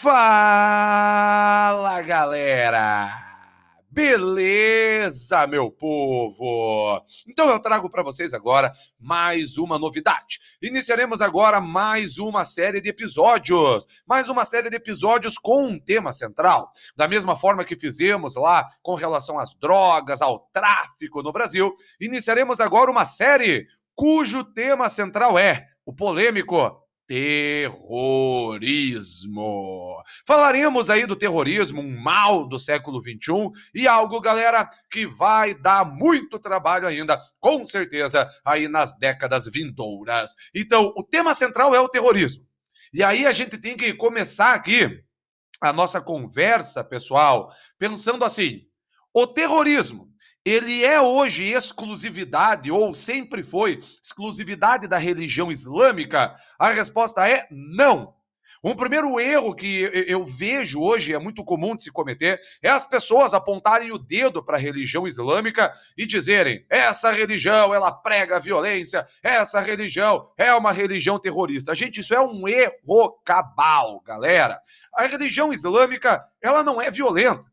Fala galera! Beleza, meu povo? Então eu trago para vocês agora mais uma novidade. Iniciaremos agora mais uma série de episódios, mais uma série de episódios com um tema central. Da mesma forma que fizemos lá com relação às drogas, ao tráfico no Brasil, iniciaremos agora uma série cujo tema central é o polêmico terrorismo. Falaremos aí do terrorismo, um mal do século 21 e algo, galera, que vai dar muito trabalho ainda, com certeza, aí nas décadas vindouras. Então, o tema central é o terrorismo. E aí a gente tem que começar aqui a nossa conversa, pessoal, pensando assim: o terrorismo ele é hoje exclusividade, ou sempre foi exclusividade da religião islâmica? A resposta é não. Um primeiro erro que eu vejo hoje, é muito comum de se cometer, é as pessoas apontarem o dedo para a religião islâmica e dizerem: essa religião ela prega violência, essa religião é uma religião terrorista. Gente, isso é um erro cabal, galera. A religião islâmica ela não é violenta.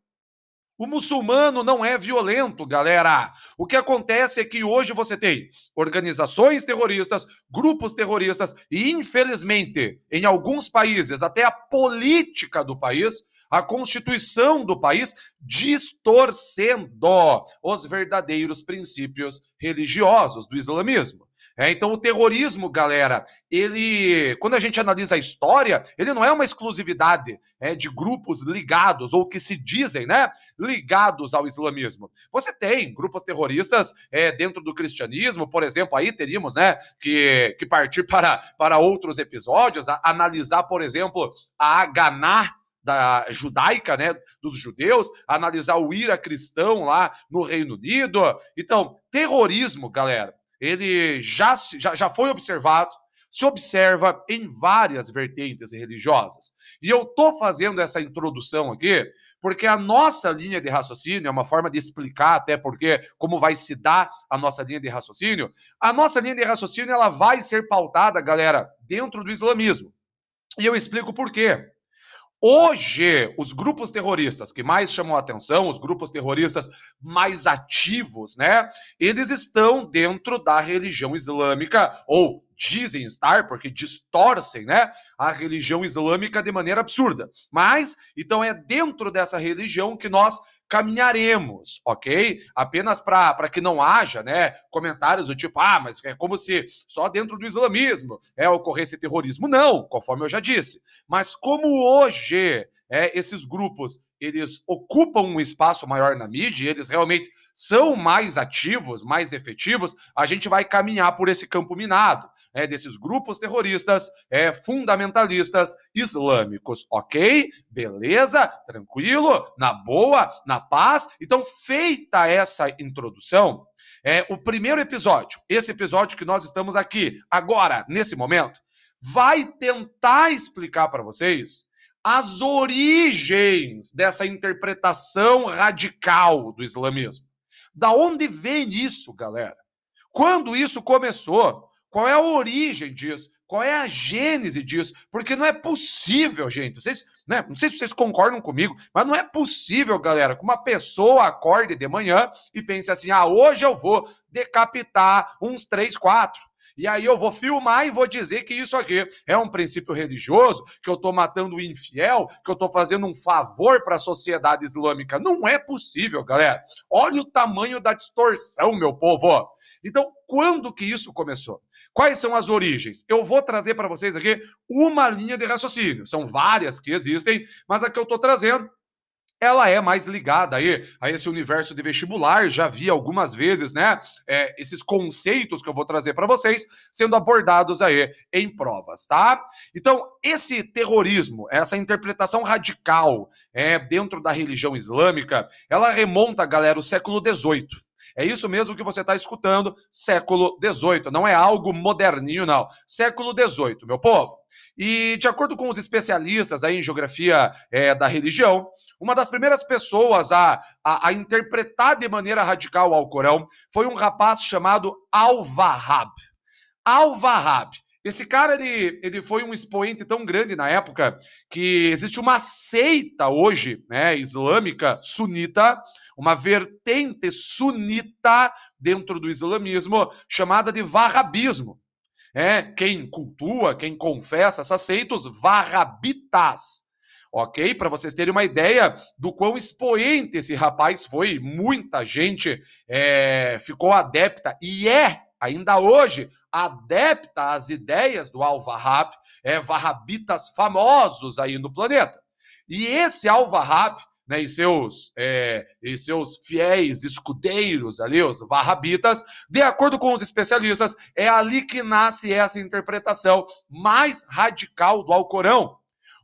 O muçulmano não é violento, galera. O que acontece é que hoje você tem organizações terroristas, grupos terroristas e, infelizmente, em alguns países, até a política do país, a constituição do país, distorcendo os verdadeiros princípios religiosos do islamismo. É, então, o terrorismo, galera, ele, quando a gente analisa a história, ele não é uma exclusividade é, de grupos ligados, ou que se dizem, né, ligados ao islamismo. Você tem grupos terroristas é, dentro do cristianismo, por exemplo, aí teríamos, né, que, que partir para, para outros episódios, a, analisar, por exemplo, a Aganá, da judaica, né, dos judeus, analisar o ira cristão lá no Reino Unido. Então, terrorismo, galera, ele já, já, já foi observado, se observa em várias vertentes religiosas. E eu estou fazendo essa introdução aqui porque a nossa linha de raciocínio é uma forma de explicar até porque como vai se dar a nossa linha de raciocínio. A nossa linha de raciocínio ela vai ser pautada, galera, dentro do islamismo. E eu explico por quê. Hoje, os grupos terroristas que mais chamam a atenção, os grupos terroristas mais ativos, né? Eles estão dentro da religião islâmica, ou dizem estar, porque distorcem, né? A religião islâmica de maneira absurda. Mas, então, é dentro dessa religião que nós caminharemos, ok? Apenas para que não haja né, comentários do tipo, ah, mas é como se só dentro do islamismo é, ocorresse terrorismo. Não, conforme eu já disse. Mas como hoje é, esses grupos eles ocupam um espaço maior na mídia, eles realmente são mais ativos, mais efetivos, a gente vai caminhar por esse campo minado, né, desses grupos terroristas é, fundamentalistas islâmicos, ok? Beleza? Tranquilo? Na boa? Na paz? Então, feita essa introdução, é, o primeiro episódio, esse episódio que nós estamos aqui, agora, nesse momento, vai tentar explicar para vocês as origens dessa interpretação radical do islamismo. Da onde vem isso, galera? Quando isso começou? Qual é a origem disso? Qual é a gênese disso? Porque não é possível, gente. Vocês, né? Não sei se vocês concordam comigo, mas não é possível, galera, que uma pessoa acorde de manhã e pense assim: ah, hoje eu vou decapitar uns três, quatro. E aí eu vou filmar e vou dizer que isso aqui é um princípio religioso, que eu estou matando o infiel, que eu estou fazendo um favor para a sociedade islâmica. Não é possível, galera. Olha o tamanho da distorção, meu povo. Então, quando que isso começou? Quais são as origens? Eu vou trazer para vocês aqui uma linha de raciocínio. São várias que existem, mas a que eu estou trazendo ela é mais ligada aí a esse universo de vestibular. Já vi algumas vezes, né? É, esses conceitos que eu vou trazer para vocês sendo abordados aí em provas, tá? Então, esse terrorismo, essa interpretação radical é, dentro da religião islâmica, ela remonta, galera, o século XVIII. É isso mesmo que você está escutando, século XVIII. Não é algo moderninho, não. Século XVIII, meu povo. E de acordo com os especialistas aí em geografia é, da religião, uma das primeiras pessoas a, a, a, interpretar de maneira radical o Alcorão foi um rapaz chamado Al-Wahhab. Al-Wahhab, Esse cara, ele, ele foi um expoente tão grande na época que existe uma seita hoje, né, islâmica, sunita, uma vertente sunita dentro do islamismo, chamada de Wahhabismo. É, quem cultua, quem confessa essas seitas, Wahhabitas ok? Para vocês terem uma ideia do quão expoente esse rapaz foi, muita gente é, ficou adepta e é ainda hoje adepta às ideias do Al-Wahhab, é, Wahhabitas famosos aí no planeta. E esse Al-Wahhab, né, e seus, é, e seus fiéis escudeiros ali, os Wahhabitas, de acordo com os especialistas, é ali que nasce essa interpretação mais radical do Alcorão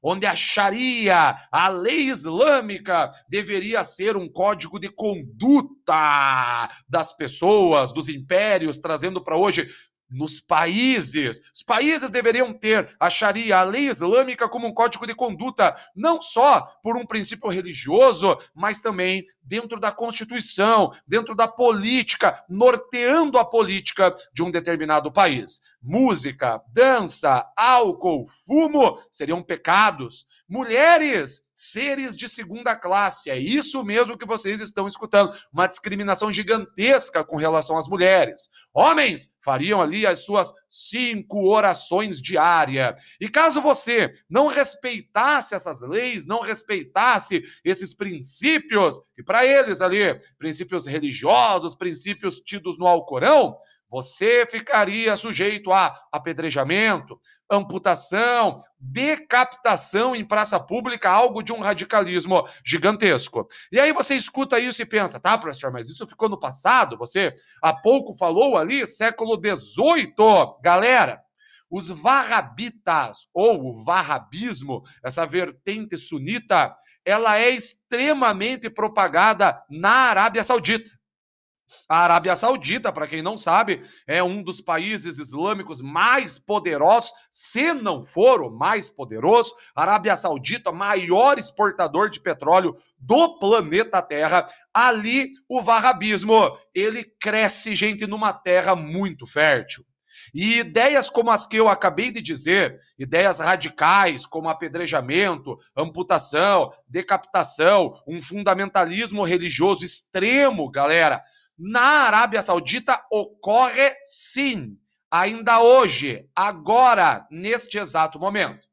onde a Sharia, a lei islâmica, deveria ser um código de conduta das pessoas, dos impérios, trazendo para hoje nos países. Os países deveriam ter a Sharia, a lei islâmica, como um código de conduta, não só por um princípio religioso, mas também dentro da Constituição, dentro da política, norteando a política de um determinado país. Música, dança, álcool, fumo seriam pecados. Mulheres seres de segunda classe. É isso mesmo que vocês estão escutando. Uma discriminação gigantesca com relação às mulheres. Homens fariam ali as suas cinco orações diárias. E caso você não respeitasse essas leis, não respeitasse esses princípios, e para eles ali, princípios religiosos, princípios tidos no Alcorão, você ficaria sujeito a apedrejamento, amputação, decapitação em praça pública, algo de um radicalismo gigantesco. E aí você escuta isso e pensa, tá, professor, mas isso ficou no passado? Você há pouco falou ali, século XVIII. Galera, os Wahhabitas, ou o Wahhabismo, essa vertente sunita, ela é extremamente propagada na Arábia Saudita. A Arábia Saudita, para quem não sabe, é um dos países islâmicos mais poderosos, se não for o mais poderoso. A Arábia Saudita, maior exportador de petróleo do planeta Terra. Ali, o varrabismo, ele cresce, gente, numa terra muito fértil. E ideias como as que eu acabei de dizer, ideias radicais como apedrejamento, amputação, decapitação, um fundamentalismo religioso extremo, galera, na Arábia Saudita ocorre sim, ainda hoje, agora, neste exato momento.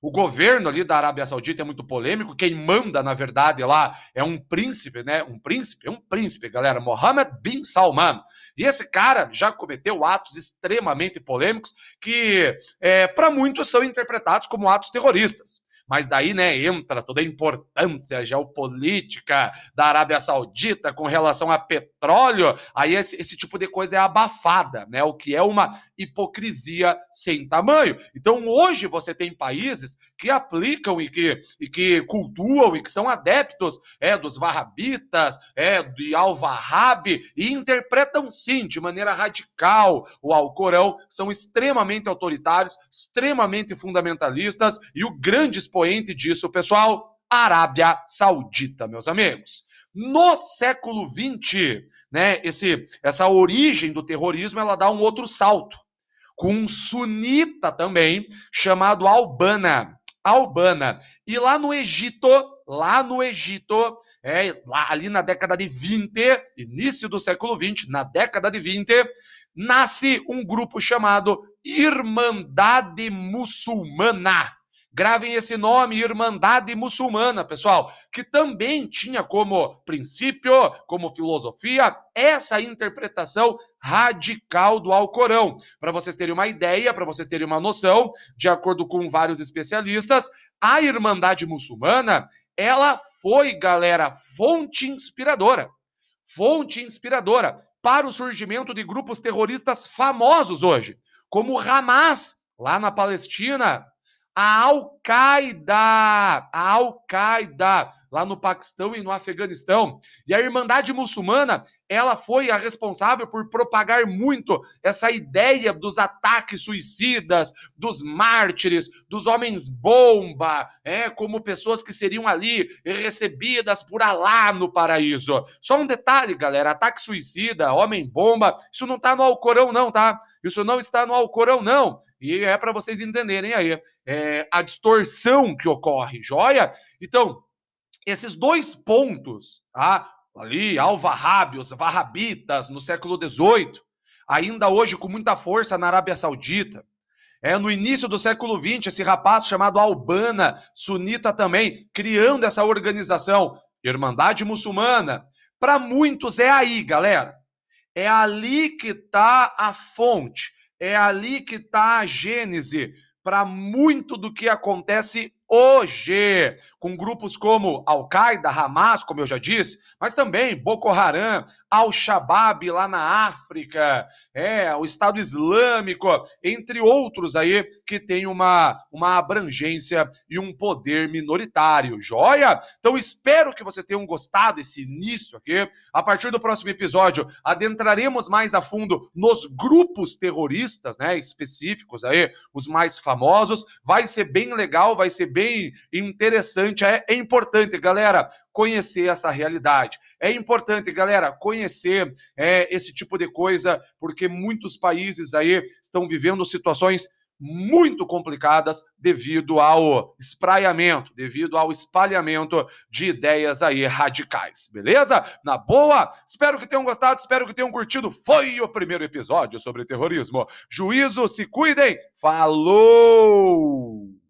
O governo ali da Arábia Saudita é muito polêmico. Quem manda, na verdade, lá é um príncipe, né? Um príncipe, é um príncipe, galera. Mohammed bin Salman. E esse cara já cometeu atos extremamente polêmicos que, é, para muitos, são interpretados como atos terroristas. Mas daí, né, entra toda a importância geopolítica da Arábia Saudita com relação a petróleo. Aí esse, esse tipo de coisa é abafada, né? O que é uma hipocrisia sem tamanho. Então, hoje você tem países que aplicam e que, e que cultuam e que são adeptos é, dos Wahhabitas, é, de Al-Wahhab, e interpretam sim, de maneira radical, o Alcorão, são extremamente autoritários, extremamente fundamentalistas, e o grande expoente disso, pessoal, Arábia Saudita, meus amigos. No século XX, né, esse, essa origem do terrorismo, ela dá um outro salto, com um sunita também, chamado Albana. Albana. E lá no Egito, lá no Egito, é, lá, ali na década de 20, início do século 20, na década de 20, nasce um grupo chamado Irmandade Muçulmana. Gravem esse nome, Irmandade Muçulmana, pessoal, que também tinha como princípio, como filosofia, essa interpretação radical do Alcorão. Para vocês terem uma ideia, para vocês terem uma noção, de acordo com vários especialistas, a Irmandade Muçulmana, ela foi, galera, fonte inspiradora. Fonte inspiradora para o surgimento de grupos terroristas famosos hoje, como o Hamas, lá na Palestina, a Al-Qaeda, a Al-Qaeda, lá no Paquistão e no Afeganistão. E a Irmandade Muçulmana, ela foi a responsável por propagar muito essa ideia dos ataques suicidas, dos mártires, dos homens bomba, é, como pessoas que seriam ali recebidas por Alá no paraíso. Só um detalhe, galera, ataque suicida, homem bomba, isso não está no Alcorão não, tá? Isso não está no Alcorão não. E é para vocês entenderem aí é, a distorção que ocorre, joia? Então, esses dois pontos, tá? ali, alvarrábios, varrabitas, no século XVIII, ainda hoje com muita força na Arábia Saudita. É no início do século XX, esse rapaz chamado Albana, sunita também, criando essa organização, Irmandade Muçulmana. Para muitos é aí, galera. É ali que está a fonte, é ali que está a gênese para muito do que acontece hoje, com grupos como Al-Qaeda, Hamas, como eu já disse, mas também Boko Haram, Al-Shabaab lá na África, é, o Estado Islâmico, entre outros aí que tem uma, uma abrangência e um poder minoritário, joia? Então espero que vocês tenham gostado desse início aqui. A partir do próximo episódio, adentraremos mais a fundo nos grupos terroristas, né, específicos aí, os mais famosos. Vai ser bem legal, vai ser bem bem interessante. É, é importante, galera, conhecer essa realidade. É importante, galera, conhecer é, esse tipo de coisa, porque muitos países aí estão vivendo situações muito complicadas devido ao espraiamento, devido ao espalhamento de ideias aí radicais, beleza? Na boa? Espero que tenham gostado, espero que tenham curtido. Foi o primeiro episódio sobre terrorismo. Juízo, se cuidem. Falou!